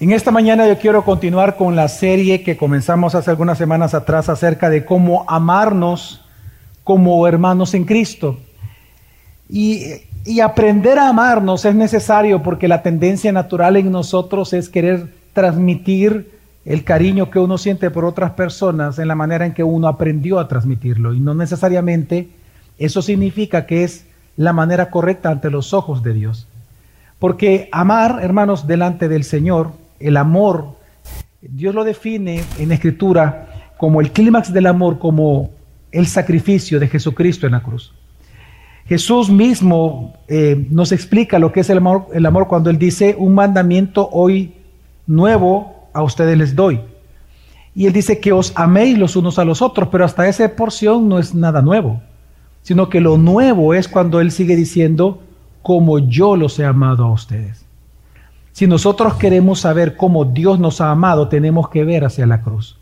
En esta mañana yo quiero continuar con la serie que comenzamos hace algunas semanas atrás acerca de cómo amarnos como hermanos en Cristo. Y, y, aprender a amarnos es necesario porque la tendencia natural en nosotros es querer transmitir el cariño que uno siente por otras personas en la manera en que uno aprendió a transmitirlo. Y no necesariamente eso significa que es la manera correcta ante los ojos de Dios. Porque amar, hermanos, delante del Señor, el amor, Dios lo define en Escritura como el clímax del amor, como el sacrificio de Jesucristo en la cruz. Jesús mismo eh, nos explica lo que es el amor, el amor cuando Él dice, un mandamiento hoy nuevo a ustedes les doy. Y Él dice que os améis los unos a los otros, pero hasta esa porción no es nada nuevo, sino que lo nuevo es cuando Él sigue diciendo, como yo los he amado a ustedes. Si nosotros queremos saber cómo Dios nos ha amado, tenemos que ver hacia la cruz.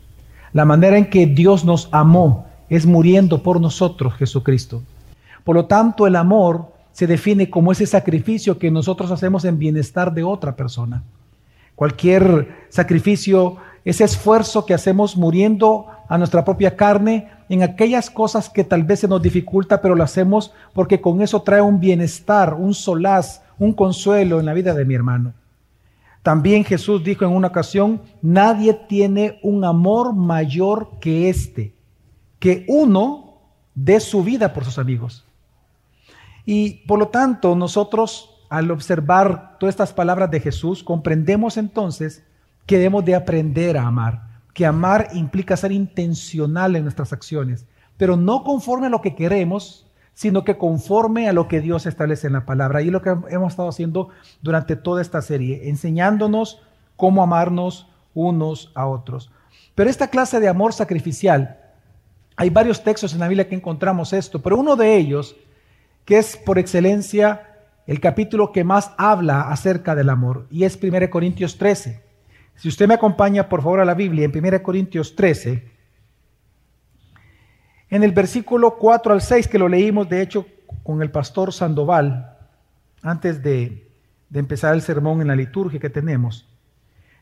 La manera en que Dios nos amó es muriendo por nosotros, Jesucristo. Por lo tanto, el amor se define como ese sacrificio que nosotros hacemos en bienestar de otra persona. Cualquier sacrificio, ese esfuerzo que hacemos muriendo a nuestra propia carne en aquellas cosas que tal vez se nos dificulta, pero lo hacemos porque con eso trae un bienestar, un solaz, un consuelo en la vida de mi hermano. También Jesús dijo en una ocasión, nadie tiene un amor mayor que este, que uno dé su vida por sus amigos. Y por lo tanto, nosotros al observar todas estas palabras de Jesús, comprendemos entonces que debemos de aprender a amar, que amar implica ser intencional en nuestras acciones, pero no conforme a lo que queremos, sino que conforme a lo que Dios establece en la palabra. Y es lo que hemos estado haciendo durante toda esta serie, enseñándonos cómo amarnos unos a otros. Pero esta clase de amor sacrificial, hay varios textos en la Biblia que encontramos esto, pero uno de ellos, que es por excelencia el capítulo que más habla acerca del amor, y es 1 Corintios 13. Si usted me acompaña, por favor, a la Biblia, en 1 Corintios 13, en el versículo 4 al 6, que lo leímos de hecho con el pastor Sandoval, antes de, empezar el sermón en la liturgia que tenemos,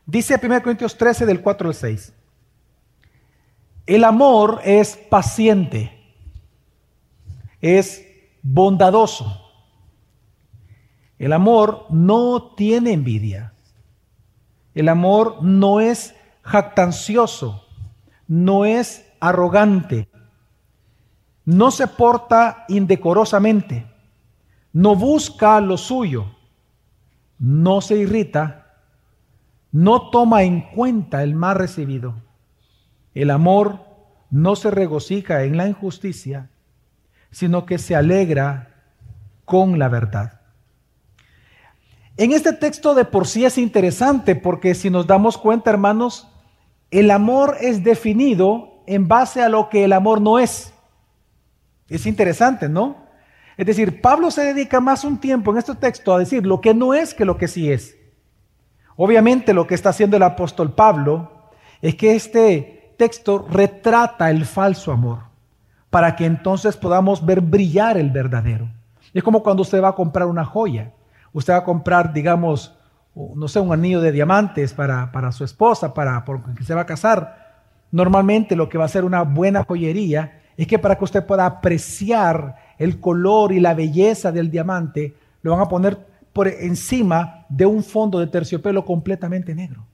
dice 1 Corintios 13 del 4 al 6, el amor es paciente, es bondadoso. El amor no tiene envidia. El amor no es jactancioso, no es arrogante, no se porta indecorosamente, no busca lo suyo, no se irrita, no toma en cuenta el mal recibido. El amor no se regocija en la injusticia, sino que se alegra con la verdad. En este texto de por sí es interesante porque si nos damos cuenta, hermanos, el amor es definido en base a lo que el amor no es. Es interesante, ¿no? Es decir, Pablo se dedica más un tiempo en este texto a decir lo que no es que lo que sí es. Obviamente lo que está haciendo el apóstol Pablo es que este texto retrata el falso amor para que entonces podamos ver brillar el verdadero. Es como cuando usted va a comprar una joya. Usted va a comprar, digamos, no sé, un anillo de diamantes para, para su esposa, para porque se va a casar. Normalmente lo que va a ser una buena joyería es que para que usted pueda apreciar el color y la belleza del diamante, lo van a poner por encima de un fondo de terciopelo completamente negro.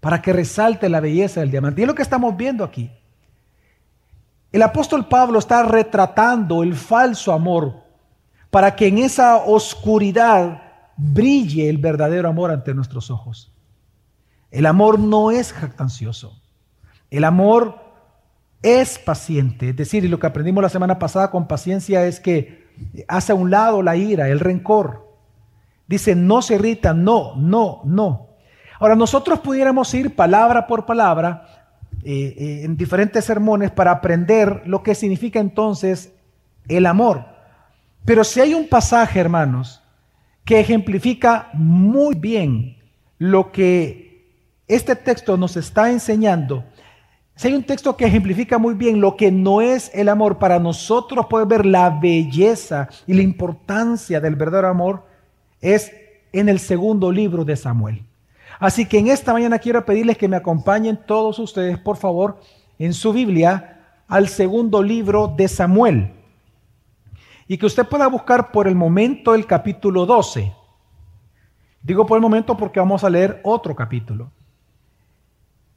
Para que resalte la belleza del diamante. Y es lo que estamos viendo aquí. El apóstol Pablo está retratando el falso amor para que en esa oscuridad brille el verdadero amor ante nuestros ojos. El amor no es jactancioso. El amor es paciente. Es decir, y lo que aprendimos la semana pasada con paciencia es que hace a un lado la ira, el rencor. Dice, no se irrita, no, no, no. Ahora, nosotros pudiéramos ir palabra por palabra eh, eh, en diferentes sermones para aprender lo que significa entonces el amor. Pero si hay un pasaje, hermanos, que ejemplifica muy bien lo que este texto nos está enseñando, si hay un texto que ejemplifica muy bien lo que no es el amor, para nosotros poder ver la belleza y la importancia del verdadero amor, es en el segundo libro de Samuel. Así que en esta mañana quiero pedirles que me acompañen todos ustedes, por favor, en su Biblia al segundo libro de Samuel. Y que usted pueda buscar por el momento el capítulo 12. Digo por el momento porque vamos a leer otro capítulo.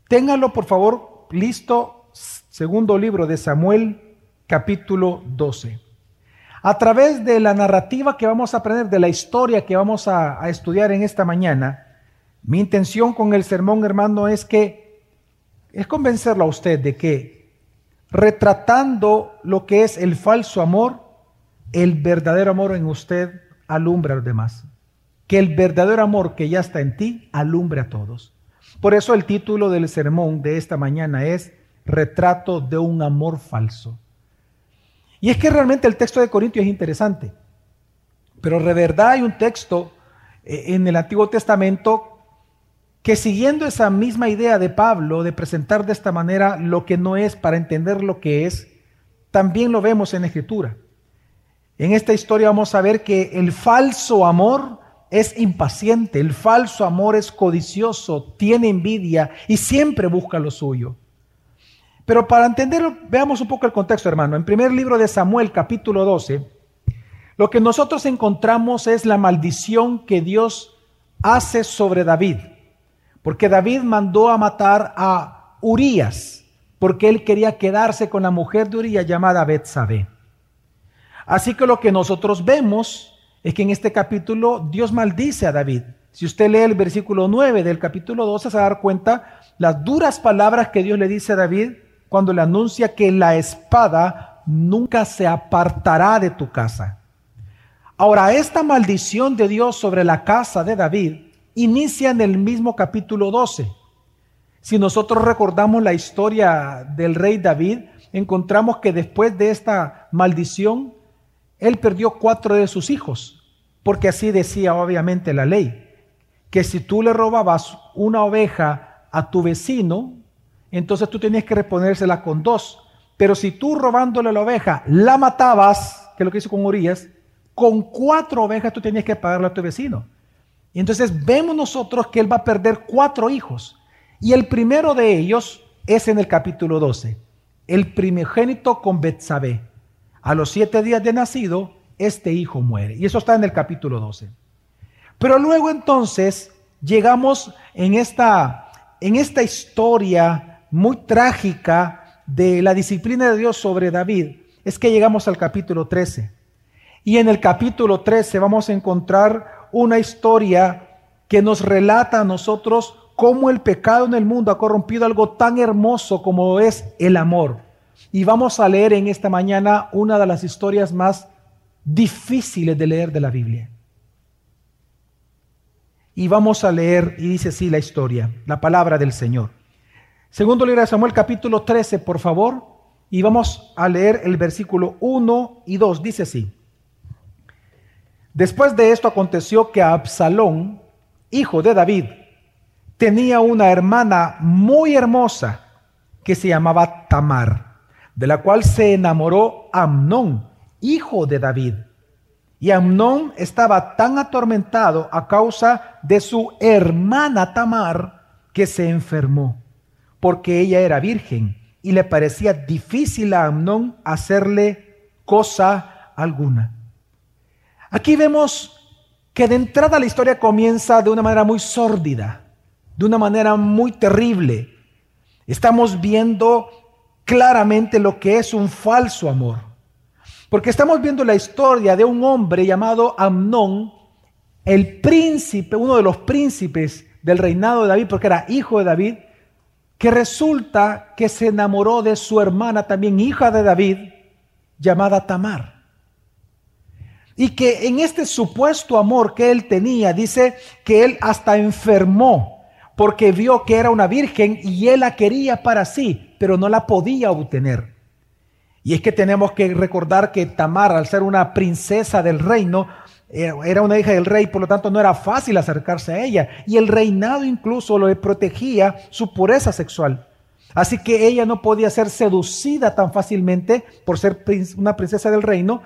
Ténganlo, por favor, listo, segundo libro de Samuel, capítulo 12. A través de la narrativa que vamos a aprender, de la historia que vamos a, estudiar en esta mañana, mi intención con el sermón, hermano, es que es convencerlo a usted de que retratando lo que es el falso amor, el verdadero amor en usted alumbra a los demás. Que el verdadero amor que ya está en ti alumbre a todos. Por eso el título del sermón de esta mañana es Retrato de un amor falso. Y es que realmente el texto de Corintios es interesante. Pero de verdad hay un texto eh, en el Antiguo Testamento que siguiendo esa misma idea de Pablo de presentar de esta manera lo que no es para entender lo que es, también lo vemos en Escritura. En esta historia vamos a ver que el falso amor es impaciente, el falso amor es codicioso, tiene envidia y siempre busca lo suyo. Pero para entenderlo, veamos un poco el contexto, hermano. En primer libro de Samuel, capítulo 12, lo que nosotros encontramos es la maldición que Dios hace sobre David. Porque David mandó a matar a Urías, porque él quería quedarse con la mujer de Urías llamada Betsabé. Así que lo que nosotros vemos es que en este capítulo Dios maldice a David. Si usted lee el versículo 9 del capítulo 12, se va a dar cuenta las duras palabras que Dios le dice a David cuando le anuncia que la espada nunca se apartará de tu casa. Ahora, esta maldición de Dios sobre la casa de David inicia en el mismo capítulo 12. Si nosotros recordamos la historia del rey David, encontramos que después de esta maldición, él perdió cuatro de sus hijos, porque así decía obviamente la ley, que si tú le robabas una oveja a tu vecino, entonces tú tenías que reponérsela con dos. Pero si tú robándole la oveja la matabas, que es lo que hizo con Urias, con cuatro ovejas tú tenías que pagarle a tu vecino. Y entonces vemos nosotros que él va a perder cuatro hijos. Y el primero de ellos es en el capítulo 12. El primogénito con Betsabé. A los siete días de nacido, este hijo muere. Y eso está en el capítulo 12. Pero luego entonces llegamos en esta, en esta historia muy trágica de la disciplina de Dios sobre David. Es que llegamos al capítulo 13. Y en el capítulo 13 vamos a encontrar una historia que nos relata a nosotros cómo el pecado en el mundo ha corrompido algo tan hermoso como es el amor. Y vamos a leer en esta mañana una de las historias más difíciles de leer de la Biblia. Y vamos a leer, y dice así la historia, la palabra del Señor. Segundo libro de Samuel capítulo 13, por favor, y vamos a leer el versículo 1 y 2. Dice así. Después de esto aconteció que Absalón, hijo de David, tenía una hermana muy hermosa que se llamaba Tamar, de la cual se enamoró Amnón, hijo de David. Y Amnón estaba tan atormentado a causa de su hermana Tamar que se enfermó, porque ella era virgen y le parecía difícil a Amnón hacerle cosa alguna. Aquí vemos que de entrada la historia comienza de una manera muy sórdida, de una manera muy terrible. Estamos viendo claramente lo que es un falso amor. Porque estamos viendo la historia de un hombre llamado Amnón, el príncipe, uno de los príncipes del reinado de David, porque era hijo de David, que resulta que se enamoró de su hermana, también hija de David, llamada Tamar. Y que en este supuesto amor que él tenía, dice que él hasta enfermó porque vio que era una virgen y él la quería para sí, pero no la podía obtener. Y es que tenemos que recordar que Tamar, al ser una princesa del reino, eh, era una hija del rey, por lo tanto no era fácil acercarse a ella. Y el reinado incluso le protegía su pureza sexual. Así que ella no podía ser seducida tan fácilmente por ser una princesa del reino,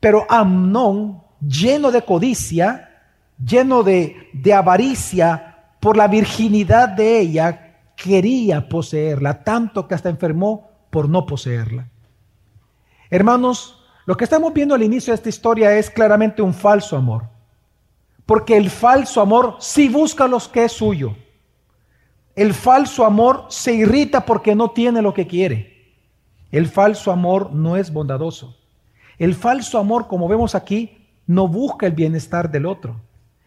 pero Amnón, lleno de codicia, lleno de, avaricia por la virginidad de ella, quería poseerla, tanto que hasta enfermó por no poseerla. Hermanos, lo que estamos viendo al inicio de esta historia es claramente un falso amor. Porque el falso amor sí busca los que es suyo. El falso amor se irrita porque no tiene lo que quiere. El falso amor no es bondadoso. El falso amor, como vemos aquí, no busca el bienestar del otro.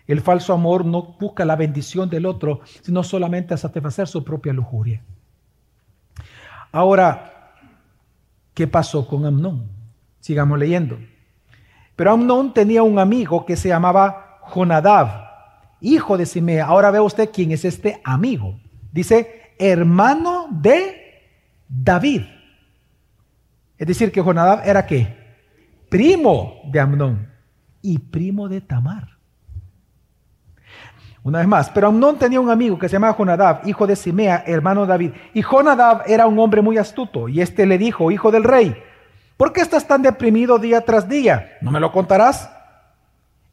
El falso amor no busca la bendición del otro, sino solamente a satisfacer su propia lujuria. Ahora, ¿qué pasó con Amnón? Sigamos leyendo. Pero Amnón tenía un amigo que se llamaba Jonadab, hijo de Simea. Ahora ve usted quién es este amigo. Dice, hermano de David. Es decir, que Jonadab era qué? Primo de Amnón y primo de Tamar. Una vez más, pero Amnón tenía un amigo que se llamaba Jonadab, hijo de Simea, hermano de David. Y Jonadab era un hombre muy astuto. Y este le dijo, hijo del rey, ¿por qué estás tan deprimido día tras día? ¿No me lo contarás?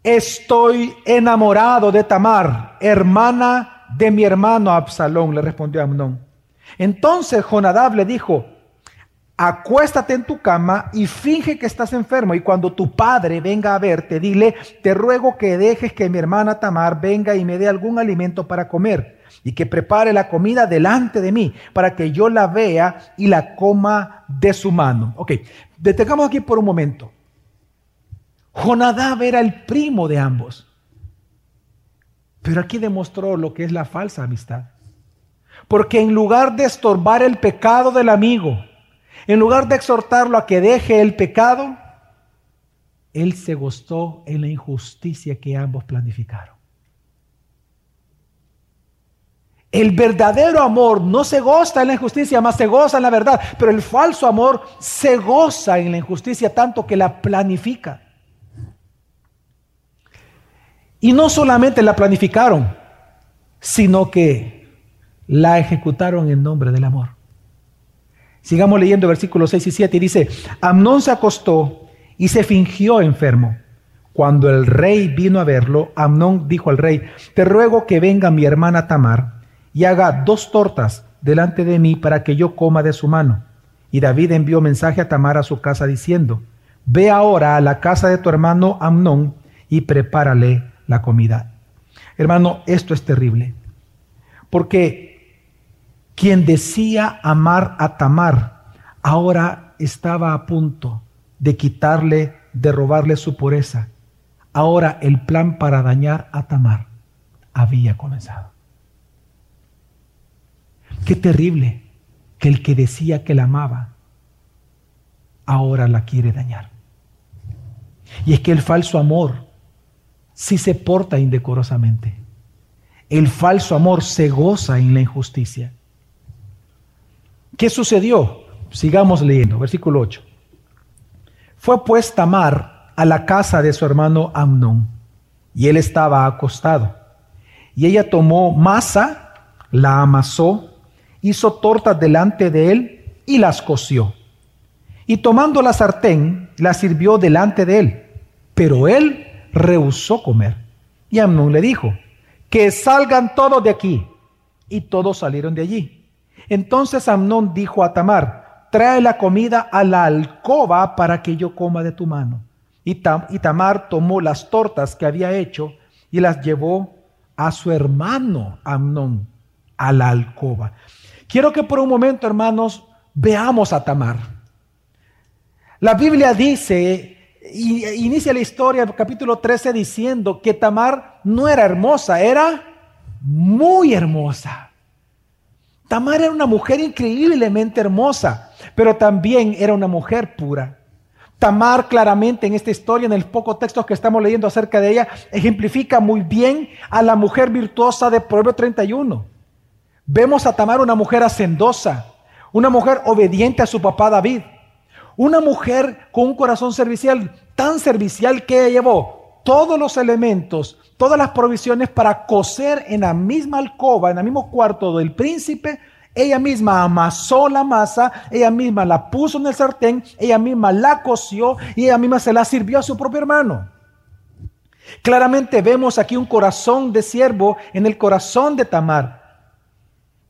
Estoy enamorado de Tamar, hermana de mi hermano Absalón, le respondió Amnón. Entonces Jonadab le dijo, acuéstate en tu cama y finge que estás enfermo y cuando tu padre venga a verte, dile, te ruego que dejes que mi hermana Tamar venga y me dé algún alimento para comer y que prepare la comida delante de mí para que yo la vea y la coma de su mano. Ok, detengamos aquí por un momento. Jonadab era el primo de ambos. Pero aquí demostró lo que es la falsa amistad. Porque en lugar de estorbar el pecado del amigo, en lugar de exhortarlo a que deje el pecado, él se gustó en la injusticia que ambos planificaron. El verdadero amor no se goza en la injusticia, más se goza en la verdad. Pero el falso amor se goza en la injusticia tanto que la planifica. Y no solamente la planificaron, sino que la ejecutaron en nombre del amor. Sigamos leyendo versículos 6 y 7 y dice, Amnón se acostó y se fingió enfermo. Cuando el rey vino a verlo, Amnón dijo al rey, te ruego que venga mi hermana Tamar y haga dos tortas delante de mí para que yo coma de su mano. Y David envió mensaje a Tamar a su casa diciendo, ve ahora a la casa de tu hermano Amnón y prepárale la comida. Hermano, esto es terrible. Porque quien decía amar a Tamar, ahora estaba a punto de quitarle, de robarle su pureza. Ahora el plan para dañar a Tamar había comenzado. Qué terrible que el que decía que la amaba, ahora la quiere dañar. Y es que el falso amor si se porta indecorosamente. El falso amor se goza en la injusticia. ¿Qué sucedió? Sigamos leyendo, versículo 8. Fue pues Tamar a la casa de su hermano Amnón, y él estaba acostado. Y ella tomó masa, la amasó, hizo tortas delante de él y las coció. Y tomando la sartén, la sirvió delante de él. Pero él rehusó comer. Y Amnón le dijo, que salgan todos de aquí. Y todos salieron de allí. Entonces Amnón dijo a Tamar, trae la comida a la alcoba para que yo coma de tu mano. Y, Tamar tomó las tortas que había hecho y las llevó a su hermano Amnón a la alcoba. Quiero que por un momento, hermanos, veamos a Tamar. La Biblia dice y inicia la historia, capítulo 13, diciendo que Tamar no era hermosa, era muy hermosa. Tamar era una mujer increíblemente hermosa, pero también era una mujer pura. Tamar claramente en esta historia, en el poco texto que estamos leyendo acerca de ella, ejemplifica muy bien a la mujer virtuosa de Proverbio 31. Vemos a Tamar una mujer hacendosa, una mujer obediente a su papá David una mujer con un corazón servicial, tan servicial que llevó todos los elementos, todas las provisiones para coser en la misma alcoba, en el mismo cuarto del príncipe. Ella misma amasó la masa, ella misma la puso en el sartén, ella misma la coció y ella misma se la sirvió a su propio hermano. Claramente vemos aquí un corazón de siervo en el corazón de Tamar.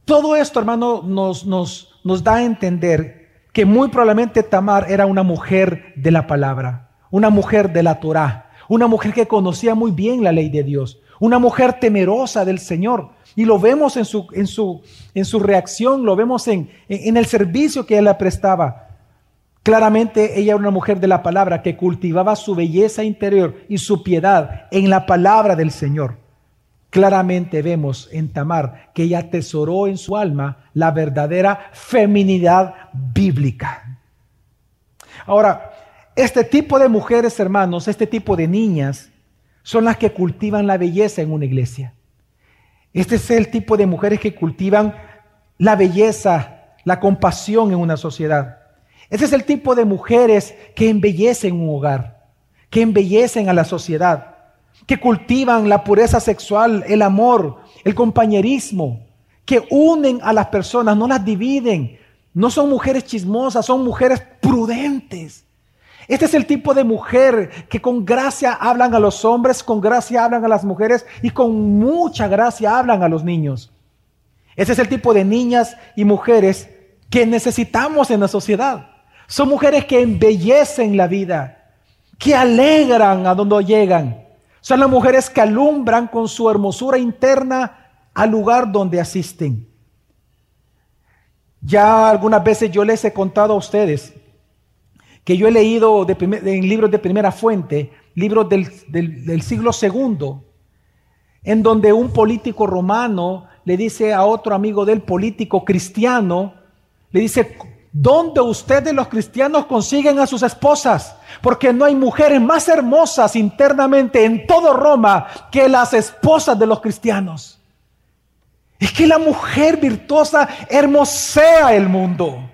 Todo esto, hermano, nos, da a entender que muy probablemente Tamar era una mujer de la palabra, una mujer de la Torah, una mujer que conocía muy bien la ley de Dios, una mujer temerosa del Señor. Y lo vemos en su, en su, en su reacción, lo vemos en, en el servicio que ella prestaba. Claramente ella era una mujer de la palabra que cultivaba su belleza interior y su piedad en la palabra del Señor. Claramente vemos en Tamar que ella atesoró en su alma la verdadera feminidad bíblica. Ahora, este tipo de mujeres, hermanos, este tipo de niñas, son las que cultivan la belleza en una iglesia. Este es el tipo de mujeres que cultivan la belleza, la compasión en una sociedad. Ese es el tipo de mujeres que embellecen un hogar, que embellecen a la sociedad, que cultivan la pureza sexual, el amor, el compañerismo, que unen a las personas, no las dividen. No son mujeres chismosas, son mujeres prudentes. Este es el tipo de mujer que con gracia hablan a los hombres, con gracia hablan a las mujeres y con mucha gracia hablan a los niños. Ese es el tipo de niñas y mujeres que necesitamos en la sociedad. Son mujeres que embellecen la vida, que alegran a donde llegan. Son las mujeres que alumbran con su hermosura interna al lugar donde asisten. Ya algunas veces yo les he contado a ustedes que yo he leído en libros de primera fuente, libros del, del siglo segundo, en donde un político romano le dice a otro amigo del político cristiano, le dice, ¿Dónde ustedes los cristianos consiguen a sus esposas? Porque no hay mujeres más hermosas internamente en todo Roma que las esposas de los cristianos. Es que la mujer virtuosa hermosea el mundo.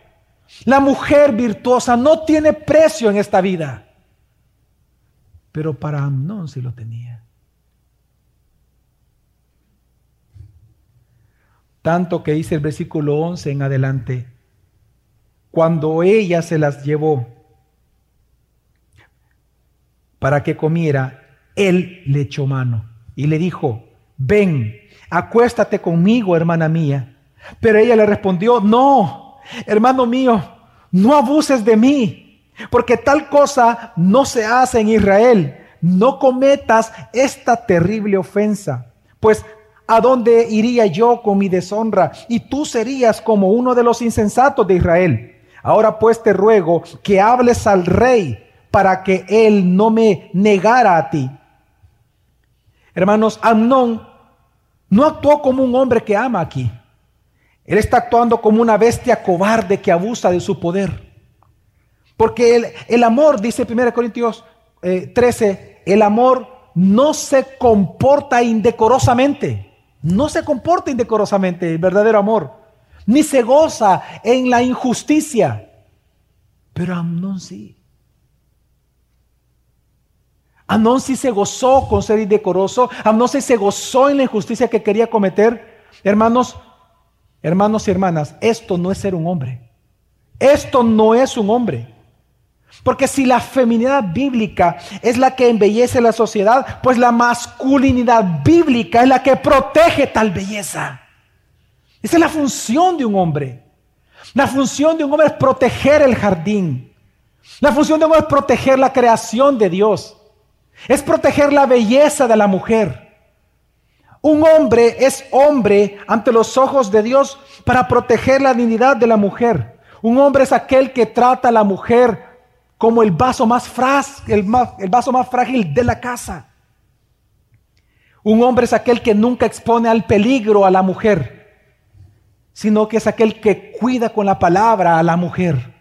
La mujer virtuosa no tiene precio en esta vida. Pero para Amnón sí lo tenía. Tanto que dice el versículo 11 en adelante cuando ella se las llevó para que comiera, él le echó mano y le dijo, ven, acuéstate conmigo, hermana mía. Pero ella le respondió, no, hermano mío, no abuses de mí, porque tal cosa no se hace en Israel. No cometas esta terrible ofensa, pues ¿a dónde iría yo con mi deshonra? Y tú serías como uno de los insensatos de Israel. Ahora pues te ruego que hables al rey para que él no me negara a ti. Hermanos, Amnón no actuó como un hombre que ama aquí. Él está actuando como una bestia cobarde que abusa de su poder. Porque el, amor, dice 1 Corintios 13, eh, el amor no se comporta indecorosamente. No se comporta indecorosamente el verdadero amor ni se goza en la injusticia. Pero Amnón sí. Amnón sí se gozó con ser indecoroso. Amnón sí se gozó en la injusticia que quería cometer. Hermanos, hermanos y hermanas, esto no es ser un hombre. Esto no es un hombre. Porque si la feminidad bíblica es la que embellece la sociedad, pues la masculinidad bíblica es la que protege tal belleza. Esa es la función de un hombre. La función de un hombre es proteger el jardín. La función de un hombre es proteger la creación de Dios. Es proteger la belleza de la mujer. Un hombre es hombre ante los ojos de Dios para proteger la dignidad de la mujer. Un hombre es aquel que trata a la mujer como el vaso más, el vaso más frágil de la casa. Un hombre es aquel que nunca expone al peligro a la mujer sino que es aquel que cuida con la palabra a la mujer.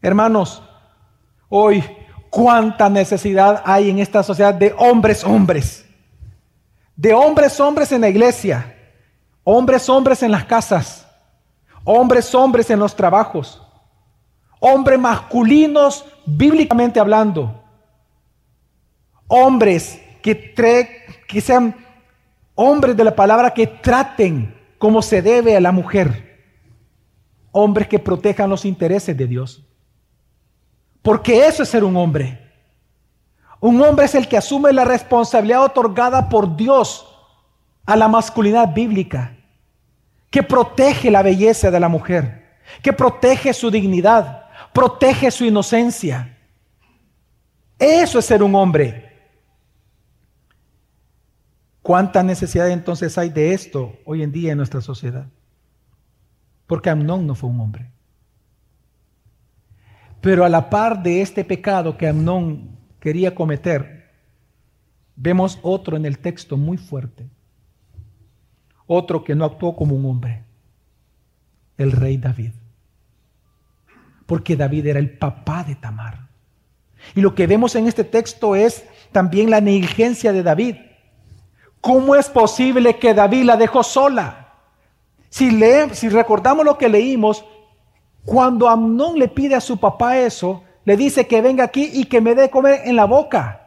Hermanos, hoy cuánta necesidad hay en esta sociedad de hombres, hombres, de hombres, hombres en la iglesia, hombres, hombres en las casas, hombres, hombres en los trabajos, hombres masculinos bíblicamente hablando, hombres que, que sean hombres de la palabra que traten como se debe a la mujer. Hombres que protejan los intereses de Dios. Porque eso es ser un hombre. Un hombre es el que asume la responsabilidad otorgada por Dios a la masculinidad bíblica, que protege la belleza de la mujer, que protege su dignidad, protege su inocencia. Eso es ser un hombre. ¿Cuánta necesidad entonces hay de esto hoy en día en nuestra sociedad? Porque Amnón no fue un hombre. Pero a la par de este pecado que Amnón quería cometer, vemos otro en el texto muy fuerte. Otro que no actuó como un hombre. El rey David. Porque David era el papá de Tamar. Y lo que vemos en este texto es también la negligencia de David. ¿Cómo es posible que David la dejó sola? Si, si recordamos lo que leímos, cuando Amnón le pide a su papá eso, le dice que venga aquí y que me dé comer en la boca.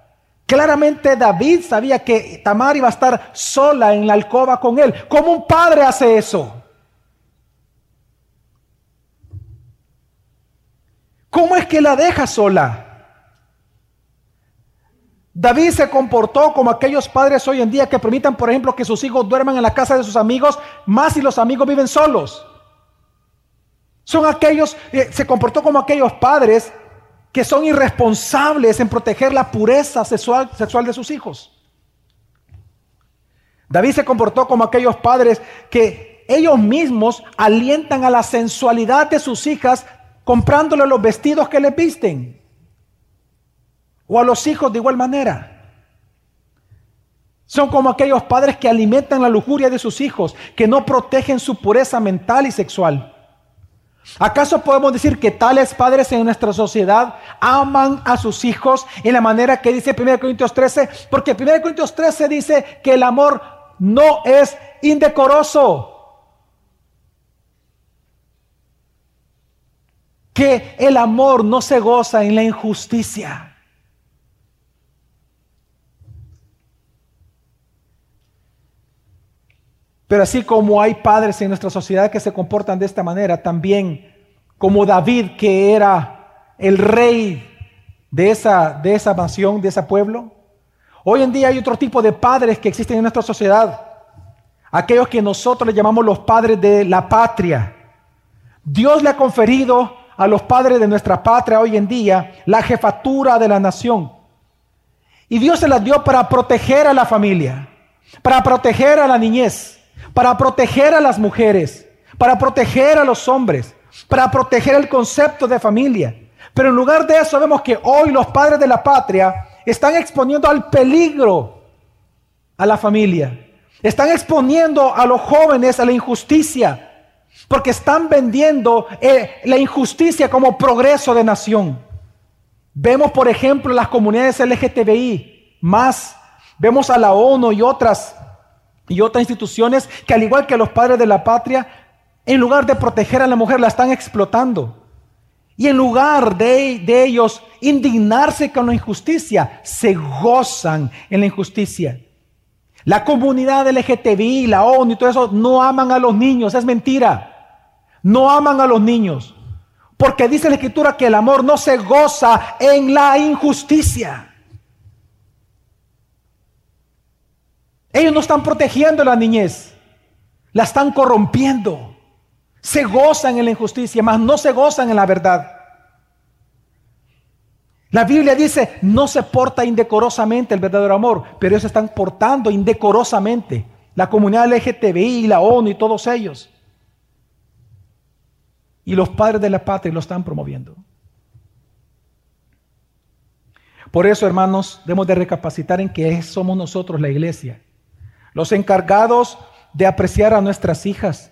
Claramente David sabía que Tamar iba a estar sola en la alcoba con él. ¿Cómo un padre hace eso? ¿Cómo es que la deja sola? David se comportó como aquellos padres hoy en día que permitan, por ejemplo, que sus hijos duerman en la casa de sus amigos, más si los amigos viven solos. Son aquellos, eh, se comportó como aquellos padres que son irresponsables en proteger la pureza sexual, sexual de sus hijos. David se comportó como aquellos padres que ellos mismos alientan a la sensualidad de sus hijas comprándole los vestidos que le visten. O a los hijos de igual manera. Son como aquellos padres que alimentan la lujuria de sus hijos, que no protegen su pureza mental y sexual. ¿Acaso podemos decir que tales padres en nuestra sociedad aman a sus hijos en la manera que dice 1 Corintios 13? Porque 1 Corintios 13 dice que el amor no es indecoroso. Que el amor no se goza en la injusticia. Pero así como hay padres en nuestra sociedad que se comportan de esta manera, también como David, que era el rey de esa, de esa nación, de ese pueblo, hoy en día hay otro tipo de padres que existen en nuestra sociedad. Aquellos que nosotros le llamamos los padres de la patria. Dios le ha conferido a los padres de nuestra patria hoy en día la jefatura de la nación. Y Dios se las dio para proteger a la familia, para proteger a la niñez, para proteger a las mujeres, para proteger a los hombres, para proteger el concepto de familia. Pero en lugar de eso vemos que hoy los padres de la patria están exponiendo al peligro a la familia. Están exponiendo a los jóvenes a la injusticia, porque están vendiendo eh, la injusticia como progreso de nación. Vemos, por ejemplo, las comunidades LGTBI, más, vemos a la ONU y otras y otras instituciones que al igual que los padres de la patria, en lugar de proteger a la mujer, la están explotando. Y en lugar de, de ellos indignarse con la injusticia, se gozan en la injusticia. La comunidad LGTBI, la ONU y todo eso no aman a los niños, es mentira. No aman a los niños. Porque dice la escritura que el amor no se goza en la injusticia. Ellos no están protegiendo la niñez, la están corrompiendo. Se gozan en la injusticia, mas no se gozan en la verdad. La Biblia dice, no se porta indecorosamente el verdadero amor, pero ellos están portando indecorosamente. La comunidad LGTBI, la ONU y todos ellos. Y los padres de la patria lo están promoviendo. Por eso, hermanos, debemos de recapacitar en que somos nosotros la iglesia los encargados de apreciar a nuestras hijas,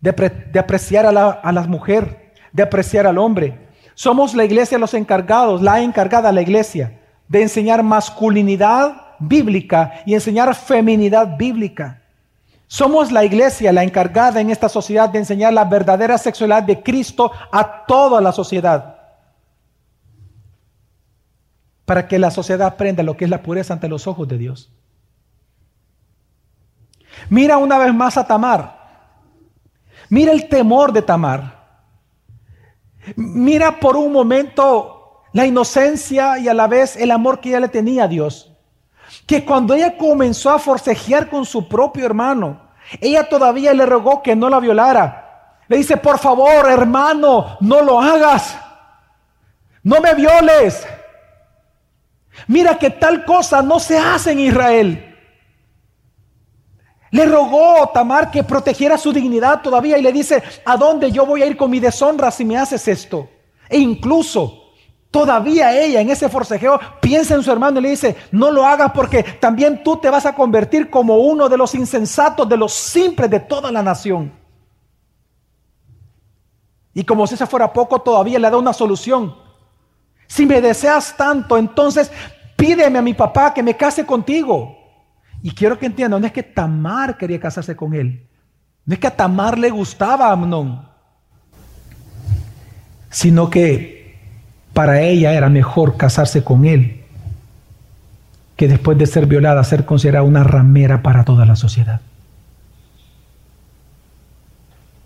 de, apreciar a la, a mujer, de apreciar al hombre. Somos la iglesia los encargados, la encargada la iglesia, de enseñar masculinidad bíblica y enseñar feminidad bíblica. Somos la iglesia la encargada en esta sociedad de enseñar la verdadera sexualidad de Cristo a toda la sociedad. Para que la sociedad aprenda lo que es la pureza ante los ojos de Dios. Mira una vez más a Tamar. Mira el temor de Tamar. Mira por un momento la inocencia y a la vez el amor que ella le tenía a Dios. Que cuando ella comenzó a forcejear con su propio hermano, ella todavía le rogó que no la violara. Le dice, por favor, hermano, no lo hagas. No me violes. Mira que tal cosa no se hace en Israel. Le rogó Tamar que protegiera su dignidad todavía y le dice, ¿a dónde yo voy a ir con mi deshonra si me haces esto? E incluso todavía ella en ese forcejeo piensa en su hermano y le dice, no lo hagas porque también tú te vas a convertir como uno de los insensatos, de los simples de toda la nación. Y como si eso fuera poco, todavía le da una solución. Si me deseas tanto, entonces pídeme a mi papá que me case contigo. Y quiero que entiendan, no es que Tamar quería casarse con él. No es que a Tamar le gustaba a Amnón. Sino que para ella era mejor casarse con él que después de ser violada ser considerada una ramera para toda la sociedad.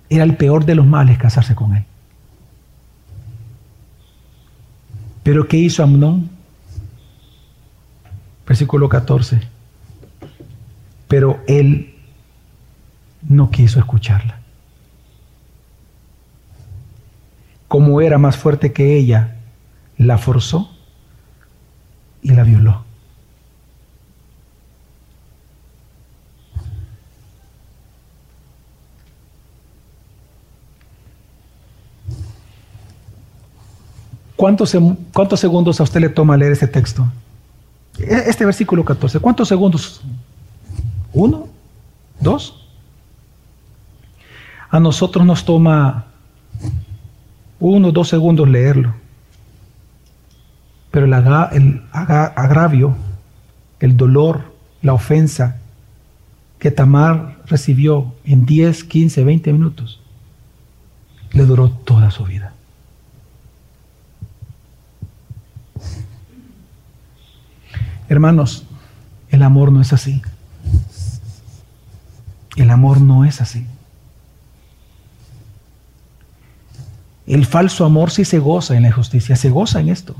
Era el peor de los males casarse con él. Pero ¿qué hizo Amnón? Versículo 14. Pero él no quiso escucharla. Como era más fuerte que ella, la forzó y la violó. ¿Cuántos, ¿Cuántos segundos a usted le toma leer ese texto? E, este versículo 14. ¿Cuántos segundos? ¿Uno? ¿Dos? A nosotros nos toma uno, dos segundos leerlo. Pero el, el agravio, el dolor, la ofensa que Tamar recibió en 10, 15, 20 minutos, le duró toda su vida. Hermanos, el amor no es así. El amor no es así. El falso amor sí se goza en la justicia, se goza en esto.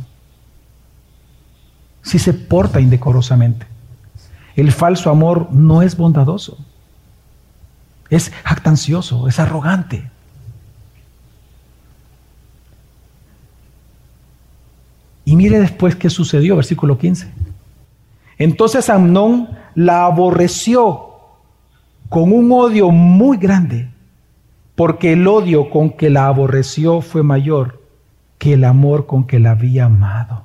Sí se porta indecorosamente. El falso amor no es bondadoso. Es jactancioso, es arrogante. Y mire después qué sucedió, versículo 15. Entonces Amnón la aborreció con un odio muy grande, porque el odio con que la aborreció fue mayor que el amor con que la había amado.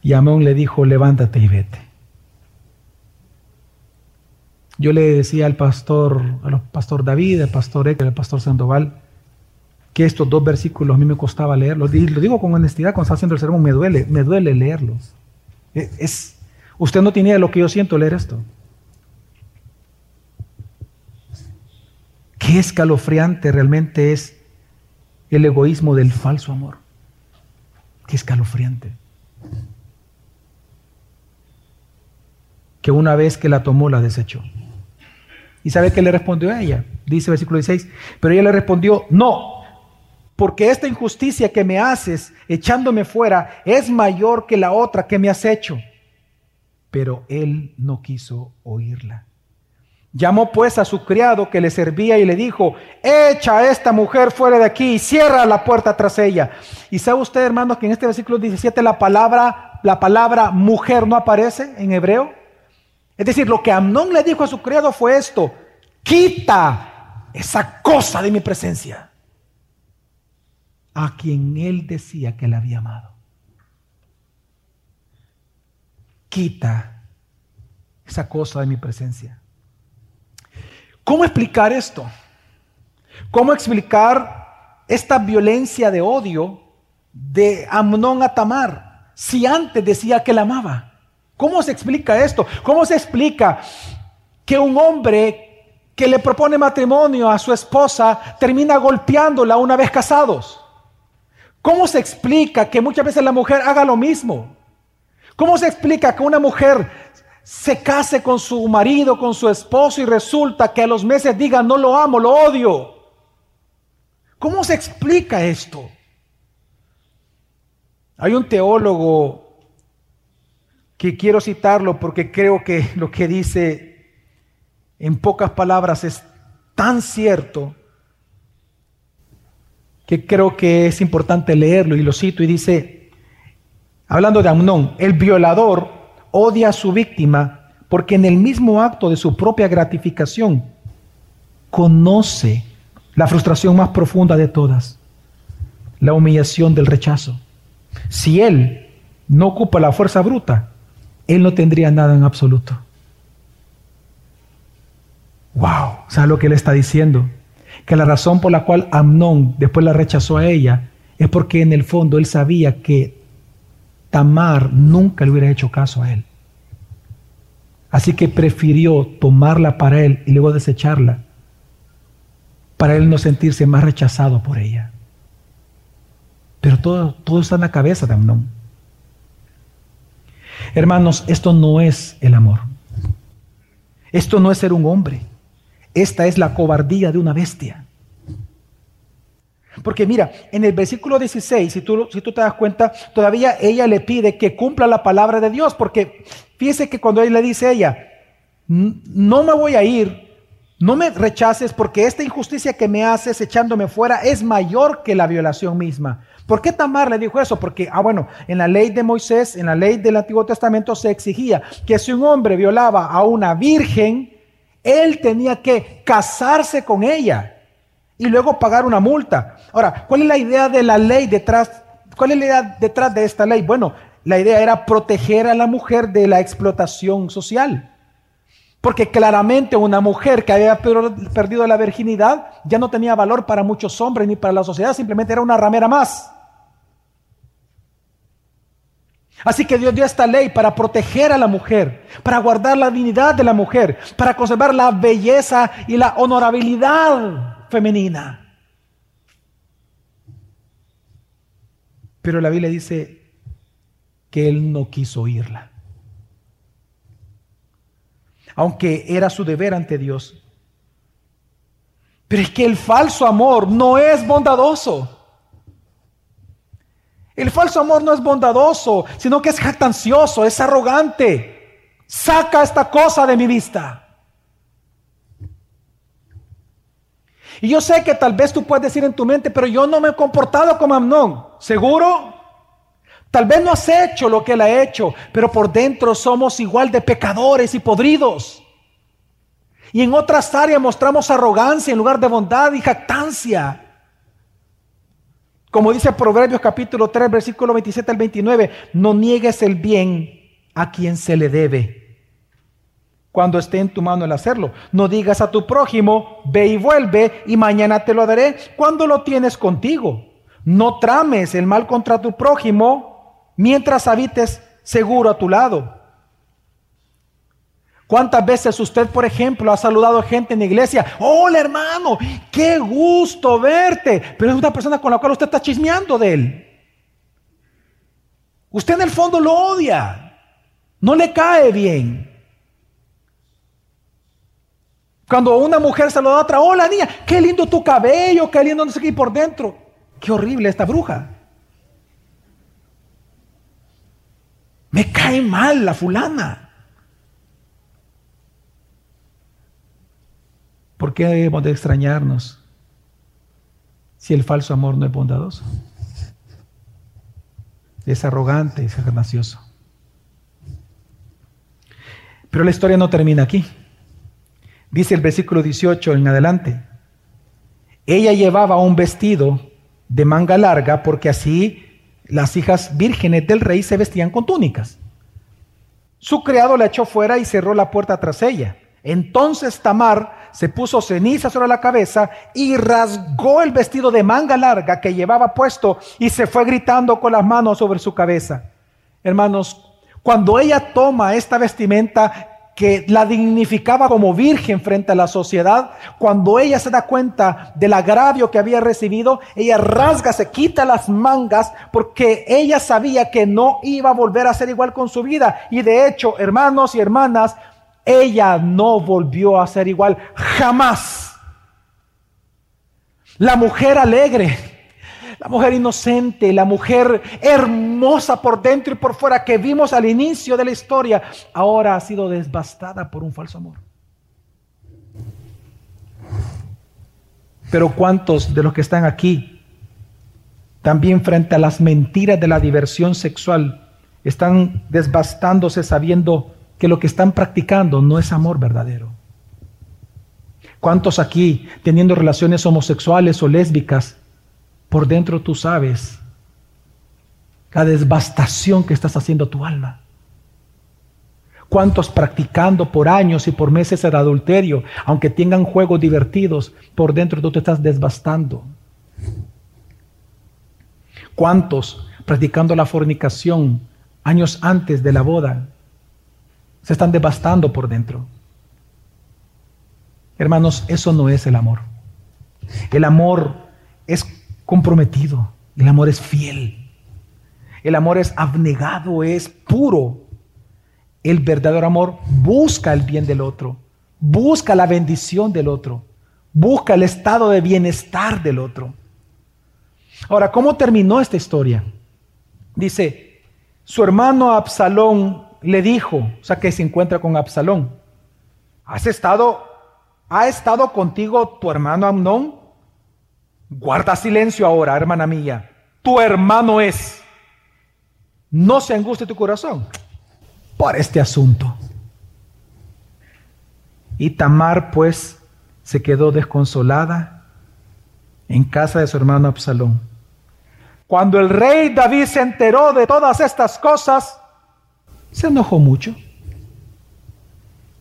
Y Amnón le dijo, levántate y vete. Yo le decía al pastor, al pastor David, al pastor Héctor, al pastor Sandoval, que estos dos versículos a mí me costaba leerlos. Y lo digo con honestidad cuando estaba haciendo el sermón, me duele, me duele leerlos. E, es, usted no tiene lo que yo siento leer esto. Qué escalofriante realmente es el egoísmo del falso amor. Qué escalofriante. Que una vez que la tomó, la desechó. ¿Y sabe qué le respondió a ella? Dice versículo 16. Pero ella le respondió, no, porque esta injusticia que me haces echándome fuera es mayor que la otra que me has hecho. Pero él no quiso oírla. Llamó pues a su criado que le servía y le dijo, echa a esta mujer fuera de aquí y cierra la puerta tras ella. Y sabe usted, hermano, que en este versículo 17 la palabra, la palabra mujer no aparece en hebreo. Es decir, lo que Amnón le dijo a su criado fue esto, quita esa cosa de mi presencia a quien él decía que le había amado. Quita esa cosa de mi presencia. ¿Cómo explicar esto? ¿Cómo explicar esta violencia de odio de Amnón a Tamar si antes decía que la amaba? ¿Cómo se explica esto? ¿Cómo se explica que un hombre que le propone matrimonio a su esposa termina golpeándola una vez casados? ¿Cómo se explica que muchas veces la mujer haga lo mismo? ¿Cómo se explica que una mujer se case con su marido, con su esposo y resulta que a los meses diga no lo amo, lo odio? ¿Cómo se explica esto? Hay un teólogo que quiero citarlo porque creo que lo que dice en pocas palabras es tan cierto que creo que es importante leerlo y lo cito y dice, hablando de Amnón, el violador odia a su víctima porque en el mismo acto de su propia gratificación conoce la frustración más profunda de todas, la humillación del rechazo. Si él no ocupa la fuerza bruta, él no tendría nada en absoluto. Wow, ¿sabe lo que él está diciendo? que la razón por la cual Amnón después la rechazó a ella es porque en el fondo él sabía que Tamar nunca le hubiera hecho caso a él. Así que prefirió tomarla para él y luego desecharla, para él no sentirse más rechazado por ella. Pero todo, todo está en la cabeza de Amnón. Hermanos, esto no es el amor. Esto no es ser un hombre. Esta es la cobardía de una bestia. Porque mira, en el versículo 16, si tú, si tú te das cuenta, todavía ella le pide que cumpla la palabra de Dios, porque fíjese que cuando él le dice a ella, no me voy a ir, no me rechaces porque esta injusticia que me haces echándome fuera es mayor que la violación misma. ¿Por qué Tamar le dijo eso? Porque, ah, bueno, en la ley de Moisés, en la ley del Antiguo Testamento se exigía que si un hombre violaba a una virgen, él tenía que casarse con ella y luego pagar una multa. Ahora, ¿cuál es la idea de la ley detrás? ¿Cuál es la idea detrás de esta ley? Bueno, la idea era proteger a la mujer de la explotación social. Porque claramente una mujer que había perdido la virginidad ya no tenía valor para muchos hombres ni para la sociedad, simplemente era una ramera más. Así que Dios dio esta ley para proteger a la mujer, para guardar la dignidad de la mujer, para conservar la belleza y la honorabilidad femenina. Pero la Biblia dice que él no quiso oírla. Aunque era su deber ante Dios. Pero es que el falso amor no es bondadoso. El falso amor no es bondadoso, sino que es jactancioso, es arrogante. Saca esta cosa de mi vista. Y yo sé que tal vez tú puedes decir en tu mente, pero yo no me he comportado como Amnón. ¿Seguro? Tal vez no has hecho lo que él ha hecho, pero por dentro somos igual de pecadores y podridos. Y en otras áreas mostramos arrogancia en lugar de bondad y jactancia. Como dice Proverbios capítulo 3, versículo 27 al 29, no niegues el bien a quien se le debe cuando esté en tu mano el hacerlo. No digas a tu prójimo, ve y vuelve y mañana te lo daré cuando lo tienes contigo. No trames el mal contra tu prójimo mientras habites seguro a tu lado. ¿Cuántas veces usted, por ejemplo, ha saludado a gente en la iglesia? Hola hermano, qué gusto verte. Pero es una persona con la cual usted está chismeando de él. Usted en el fondo lo odia. No le cae bien. Cuando una mujer saluda a otra, hola niña, qué lindo tu cabello, qué lindo no sé qué por dentro. Qué horrible esta bruja. Me cae mal la fulana. ¿Por qué debemos de extrañarnos si el falso amor no es bondadoso? Es arrogante, es ganancioso. Pero la historia no termina aquí. Dice el versículo 18 en adelante. Ella llevaba un vestido de manga larga porque así las hijas vírgenes del rey se vestían con túnicas. Su criado la echó fuera y cerró la puerta tras ella. Entonces Tamar se puso ceniza sobre la cabeza y rasgó el vestido de manga larga que llevaba puesto y se fue gritando con las manos sobre su cabeza. Hermanos, cuando ella toma esta vestimenta que la dignificaba como virgen frente a la sociedad, cuando ella se da cuenta del agravio que había recibido, ella rasga, se quita las mangas porque ella sabía que no iba a volver a ser igual con su vida. Y de hecho, hermanos y hermanas, ella no volvió a ser igual jamás. La mujer alegre, la mujer inocente, la mujer hermosa por dentro y por fuera que vimos al inicio de la historia, ahora ha sido devastada por un falso amor. Pero ¿cuántos de los que están aquí, también frente a las mentiras de la diversión sexual, están desbastándose sabiendo que lo que están practicando no es amor verdadero? ¿Cuántos aquí, teniendo relaciones homosexuales o lésbicas, por dentro tú sabes la devastación que estás haciendo tu alma? ¿Cuántos practicando por años y por meses el adulterio, aunque tengan juegos divertidos, por dentro tú te estás desbastando? ¿Cuántos practicando la fornicación años antes de la boda se están devastando por dentro? Hermanos, eso no es el amor. El amor es comprometido, el amor es fiel, el amor es abnegado, es puro. El verdadero amor busca el bien del otro, busca la bendición del otro, busca el estado de bienestar del otro. Ahora, ¿cómo terminó esta historia? Dice, su hermano Absalón le dijo, o sea que se encuentra con Absalón, has estado ¿Ha estado contigo tu hermano Amnón? Guarda silencio ahora, hermana mía. Tu hermano es. No se angustie tu corazón por este asunto. Y Tamar pues se quedó desconsolada en casa de su hermano Absalón. Cuando el rey David se enteró de todas estas cosas, se enojó mucho.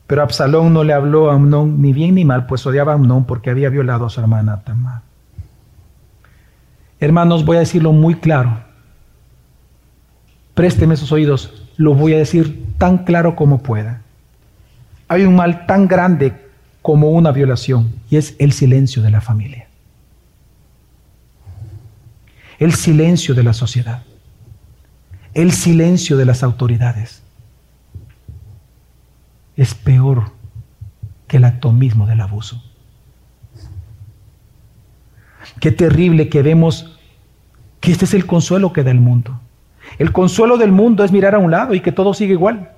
Pero Absalón no le habló a Amnón ni bien ni mal, pues odiaba a Amnón porque había violado a su hermana Tamar. Hermanos, voy a decirlo muy claro. Présteme sus oídos, lo voy a decir tan claro como pueda. Hay un mal tan grande como una violación y es el silencio de la familia. El silencio de la sociedad. El silencio de las autoridades es peor que el acto mismo del abuso. Qué terrible que vemos que este es el consuelo que da el mundo. El consuelo del mundo es mirar a un lado y que todo sigue igual.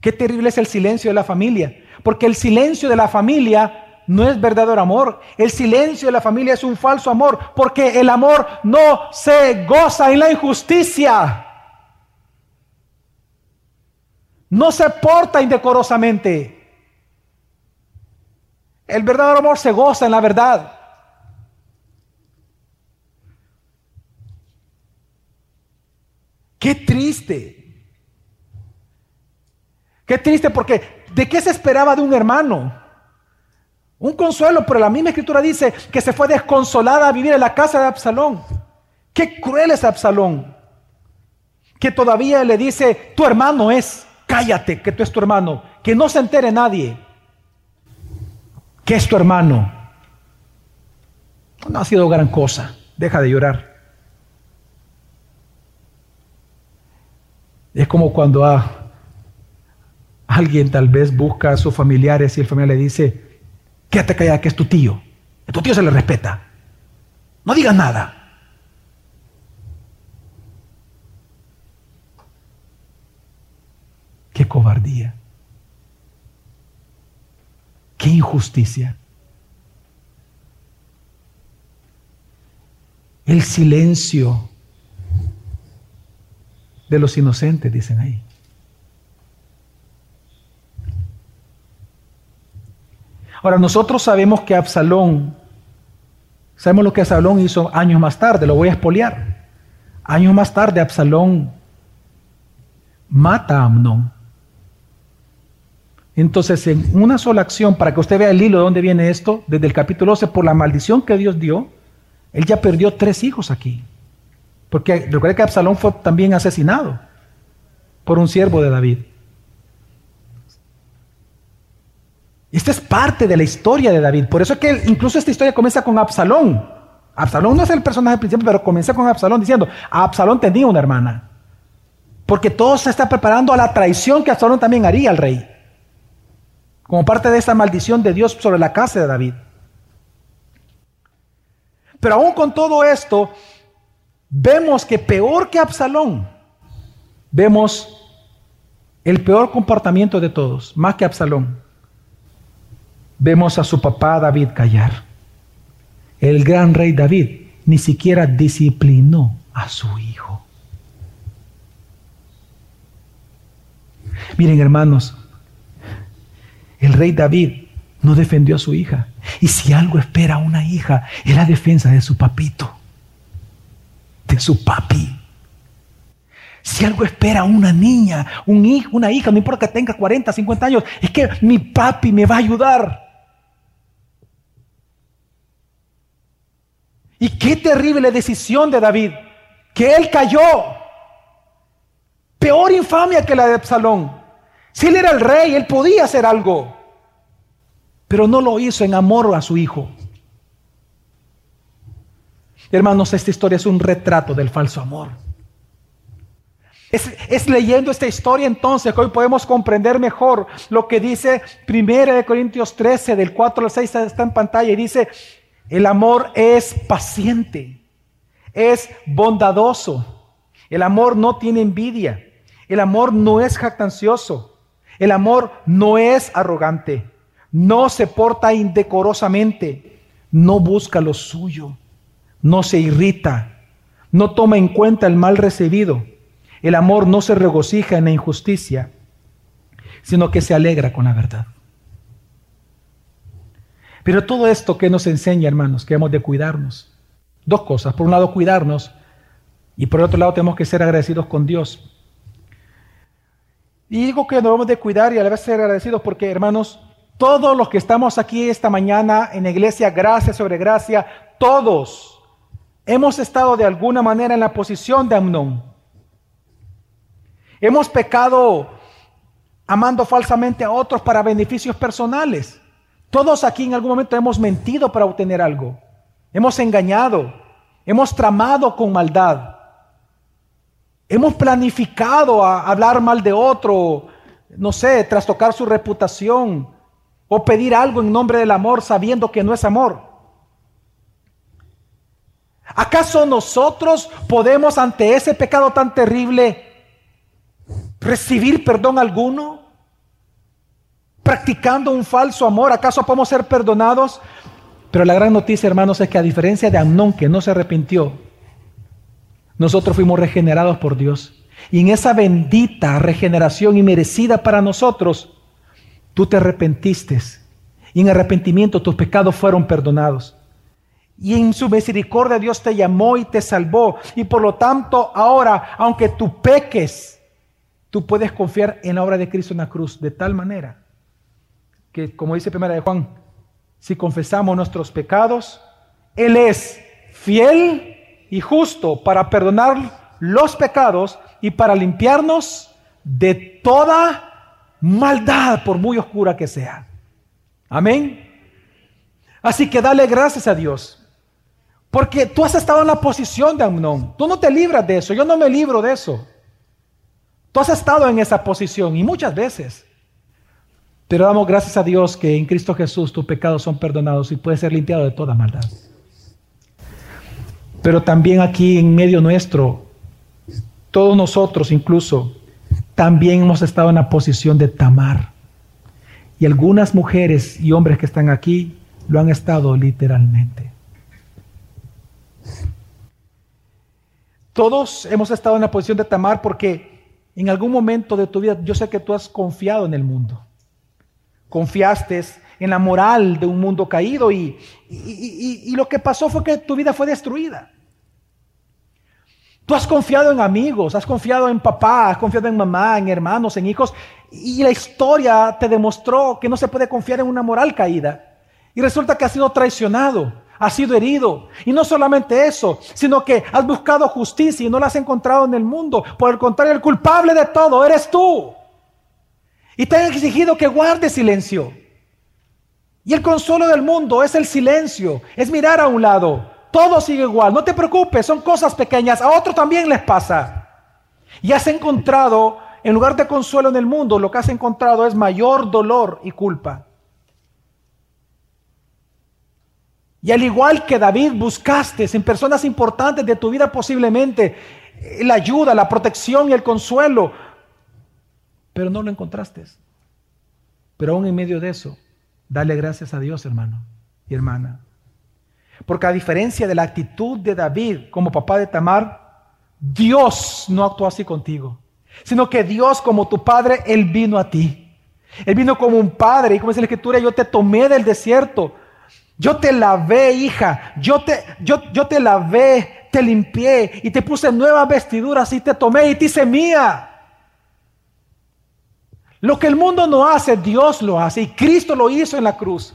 Qué terrible es el silencio de la familia, porque el silencio de la familia no es verdadero amor. El silencio de la familia es un falso amor, porque el amor no se goza en la injusticia. no se porta indecorosamente. El verdadero amor se goza en la verdad. Qué Qué triste porque ¿de qué se esperaba de un hermano? Un consuelo, pero la misma escritura dice que se fue desconsolada a vivir en la casa de Absalón. Qué cruel es Absalón. Que todavía le dice, tu hermano es cállate, que tú es tu hermano, que no se entere nadie, que es tu hermano. No ha sido gran cosa, deja de llorar. Es como cuando alguien tal vez busca a sus familiares y el familiar le dice, quédate callada que es tu tío. A tu tío se le respeta. No digas nada. Qué cobardía. Qué injusticia. El silencio de los inocentes, dicen ahí. Ahora, nosotros sabemos que Absalón, sabemos lo que Absalón hizo años más tarde, lo voy a expoliar. Años más tarde, Absalón mata a Amnón. Entonces, en una sola acción, para que usted vea el hilo de dónde viene esto, desde el capítulo 12, por la maldición que Dios dio, él ya perdió tres hijos aquí. Porque recuerda que Absalón fue también asesinado por un siervo de David. Esta es parte de la historia de David. Por eso es que incluso esta historia comienza con Absalón. Absalón no es el personaje principal, pero comienza con Absalón diciendo, Absalón tenía una hermana. Porque todo se está preparando a la traición que Absalón también haría al rey como parte de esa maldición de Dios sobre la casa de David. Pero aún con todo esto, vemos que peor que Absalón, vemos el peor comportamiento de todos, más que Absalón. Vemos a su papá David callar. El gran rey David ni siquiera disciplinó a su hijo. Miren hermanos, el rey David no defendió a su hija. Y si algo espera una hija, es la defensa de su papito, su papi. Si algo espera una niña, un hijo, una hija, no importa que tenga 40, 50 años, es que mi papi me va a ayudar. Y qué terrible decisión de David, que él cayó. Peor infamia que la de Absalón. Si él era el rey, él podía hacer algo, pero no lo hizo en amor a su hijo. Hermanos, esta historia es un retrato del falso amor. Es, leyendo esta historia entonces que hoy podemos comprender mejor lo que dice 1 Corintios 13, del 4 al 6 está en pantalla y dice, el amor es paciente, es bondadoso, el amor no tiene envidia, el amor no es jactancioso, el amor no es arrogante, no se porta indecorosamente, no busca lo suyo, no se irrita, no toma en cuenta el mal recibido. El amor no se regocija en la injusticia, sino que se alegra con la verdad. Pero todo esto que nos enseña, hermanos, que hemos de cuidarnos. Dos cosas. Por un lado, cuidarnos. Y por otro lado, tenemos que ser agradecidos con Dios. Y digo que nos debemos de cuidar y a la vez ser agradecidos porque, hermanos, todos los que estamos aquí esta mañana en la iglesia, gracia sobre gracia, todos hemos estado de alguna manera en la posición de Amnón. Hemos pecado amando falsamente a otros para beneficios personales. Todos aquí en algún momento hemos mentido para obtener algo. Hemos engañado. Hemos tramado con maldad. Hemos planificado a hablar mal de otro, no sé, trastocar su reputación o pedir algo en nombre del amor sabiendo que no es amor. ¿Acaso nosotros podemos ante ese pecado tan terrible recibir perdón alguno? practicando un falso amor, ¿acaso podemos ser perdonados? Pero la gran noticia, hermanos, es que a diferencia de Amnón, que no se arrepintió, nosotros fuimos regenerados por Dios. Y en esa bendita regeneración y merecida para nosotros, tú te arrepentiste. Y en arrepentimiento tus pecados fueron perdonados. Y en su misericordia Dios te llamó y te salvó. Y por lo tanto, ahora, aunque tú peques, tú puedes confiar en la obra de Cristo en la cruz de tal manera que, como dice primera de Juan, si confesamos nuestros pecados, Él es fiel y justo para perdonar los pecados y para limpiarnos de toda maldad, por muy oscura que sea. Amén. Así que dale gracias a Dios. Porque tú has estado en la posición de Amnón. Tú no te libras de eso. Yo no me libro de eso. Tú has estado en esa posición y muchas veces. Pero damos gracias a Dios que en Cristo Jesús tus pecados son perdonados y puedes ser limpiado de toda maldad. Pero también aquí en medio nuestro, todos nosotros incluso, también hemos estado en la posición de Tamar. Y algunas mujeres y hombres que están aquí lo han estado literalmente. Todos hemos estado en la posición de Tamar porque en algún momento de tu vida yo sé que tú has confiado en el mundo. Confiaste en la moral de un mundo caído y, y, lo que pasó fue que tu vida fue destruida. Tú has confiado en amigos, has confiado en papá, has confiado en mamá, en hermanos, en hijos, y la historia te demostró que no se puede confiar en una moral caída. Y resulta que has sido traicionado, has sido herido. Y no solamente eso, sino que has buscado justicia y no la has encontrado en el mundo. Por el contrario, el culpable de todo eres tú. Y te han exigido que guardes silencio. Y el consuelo del mundo es el silencio, es mirar a un lado. Todo sigue igual, no te preocupes, son cosas pequeñas, a otro también les pasa. Y has encontrado, en lugar de consuelo en el mundo, lo que has encontrado es mayor dolor y culpa. Y al igual que David, buscaste en personas importantes de tu vida posiblemente la ayuda, la protección y el consuelo, pero no lo encontraste. Pero aún en medio de eso, dale gracias a Dios, hermano y hermana. Porque a diferencia de la actitud de David como papá de Tamar, Dios no actuó así contigo, sino que Dios como tu padre, Él vino a ti. Él vino como un padre y como dice la escritura, yo te tomé del desierto yo te lavé, hija. Yo te, yo, yo te lavé, te limpié y te puse nuevas vestiduras y te tomé y te hice mía. Lo que el mundo no hace, Dios lo hace y Cristo lo hizo en la cruz.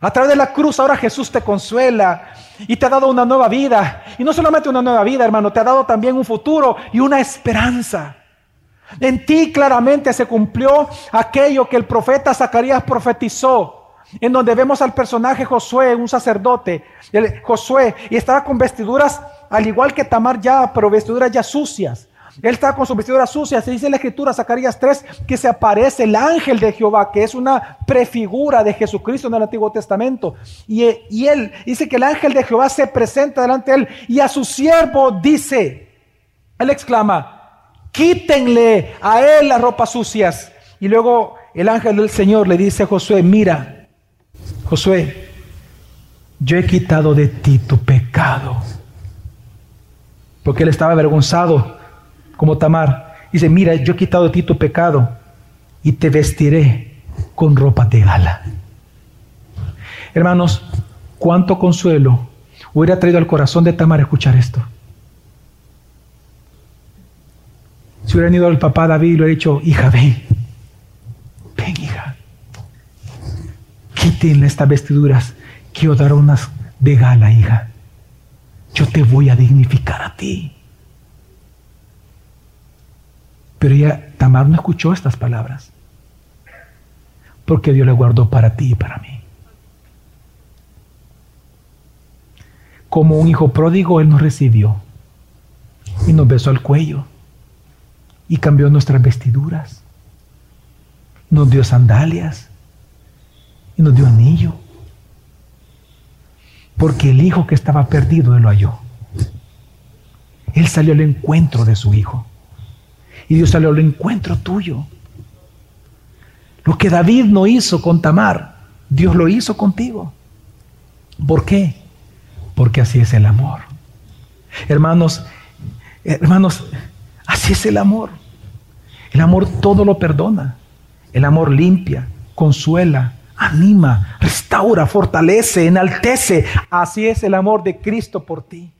A través de la cruz ahora Jesús te consuela y te ha dado una nueva vida. Y no solamente una nueva vida, hermano, te ha dado también un futuro y una esperanza. En ti claramente se cumplió aquello que el profeta Zacarías profetizó en donde vemos al personaje Josué, un sacerdote, Josué, y estaba con vestiduras, al igual que Tamar ya, pero vestiduras ya sucias. Él estaba con sus vestiduras sucias. Se dice en la escritura, Zacarías 3, que se aparece el ángel de Jehová, que es una prefigura de Jesucristo en el Antiguo Testamento. Y, y él dice que el ángel de Jehová se presenta delante de él y a su siervo dice, él exclama, quítenle a él las ropas sucias. Y luego el ángel del Señor le dice a Josué, mira, Josué, yo he quitado de ti tu pecado. Porque él estaba avergonzado como Tamar. Dice, mira, yo he quitado de ti tu pecado y te vestiré con ropa de gala. Hermanos, cuánto consuelo hubiera traído al corazón de Tamar escuchar esto. Si hubiera ido al papá David y le hubiera dicho, hija, ven, ven, hija, quiten estas vestiduras, quiero dar unas de gala, hija. Yo te voy a dignificar a ti. Pero ella, Tamar no escuchó estas palabras. Porque Dios le guardó para ti y para mí. Como un hijo pródigo, Él nos recibió y nos besó el cuello y cambió nuestras vestiduras. Nos dio sandalias y nos dio anillo. Porque el hijo que estaba perdido, él lo halló. Él salió al encuentro de su hijo. Y Dios salió al encuentro tuyo. Lo que David no hizo con Tamar, Dios lo hizo contigo. ¿Por qué? Porque así es el amor. Hermanos, hermanos, así es el amor. El amor todo lo perdona. El amor limpia, consuela, anima, restaura, fortalece, enaltece. Así es el amor de Cristo por ti.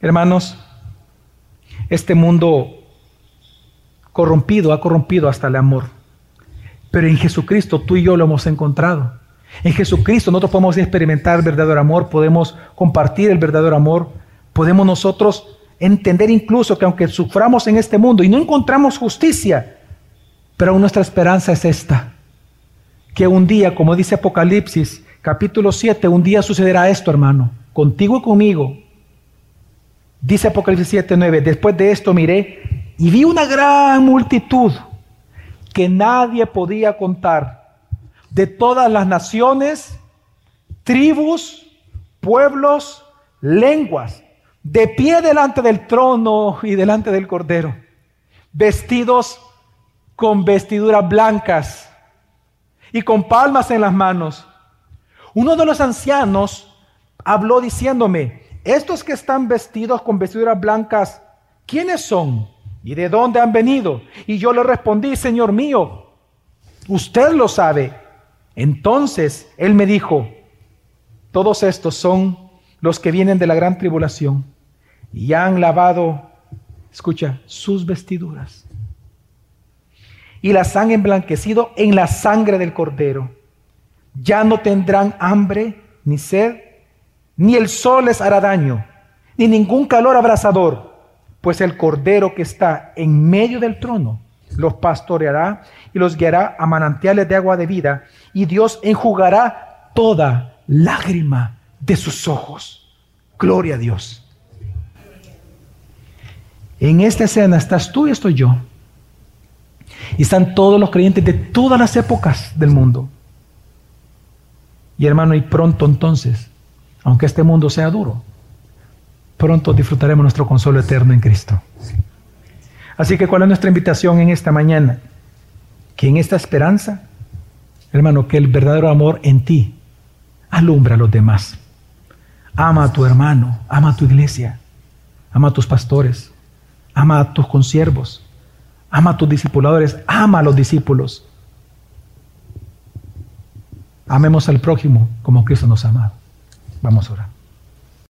Hermanos, este mundo corrompido ha corrompido hasta el amor. Pero en Jesucristo tú y yo lo hemos encontrado. En Jesucristo nosotros podemos experimentar verdadero amor, podemos compartir el verdadero amor, podemos nosotros entender incluso que aunque suframos en este mundo y no encontramos justicia, pero nuestra esperanza es esta, que un día, como dice Apocalipsis capítulo 7, un día sucederá esto, hermano, contigo y conmigo. Dice Apocalipsis 7, 9, después de esto miré y vi una gran multitud que nadie podía contar, de todas las naciones, tribus, pueblos, lenguas, de pie delante del trono y delante del Cordero, vestidos con vestiduras blancas y con palmas en las manos. Uno de los ancianos habló diciéndome, estos que están vestidos con vestiduras blancas, ¿quiénes son? ¿Y de dónde han venido? Y yo le respondí, Señor mío, usted lo sabe. Entonces él me dijo, todos estos son los que vienen de la gran tribulación y han lavado, escucha, sus vestiduras y las han emblanquecido en la sangre del cordero. Ya no tendrán hambre ni sed, ni el sol les hará daño, ni ningún calor abrasador, pues el cordero que está en medio del trono los pastoreará y los guiará a manantiales de agua de vida, y Dios enjugará toda lágrima de sus ojos. Gloria a Dios. En esta escena estás tú y estoy yo. Y están todos los creyentes de todas las épocas del mundo. Y hermano, y pronto entonces, aunque este mundo sea duro, pronto disfrutaremos nuestro consuelo eterno en Cristo. Así que, ¿cuál es nuestra invitación en esta mañana? Que en esta esperanza, hermano, que el verdadero amor en ti alumbra a los demás. Ama a tu hermano, ama a tu iglesia, ama a tus pastores, ama a tus consiervos, ama a tus discipuladores, ama a los discípulos. Amemos al prójimo como Cristo nos ha amado. Vamos a orar.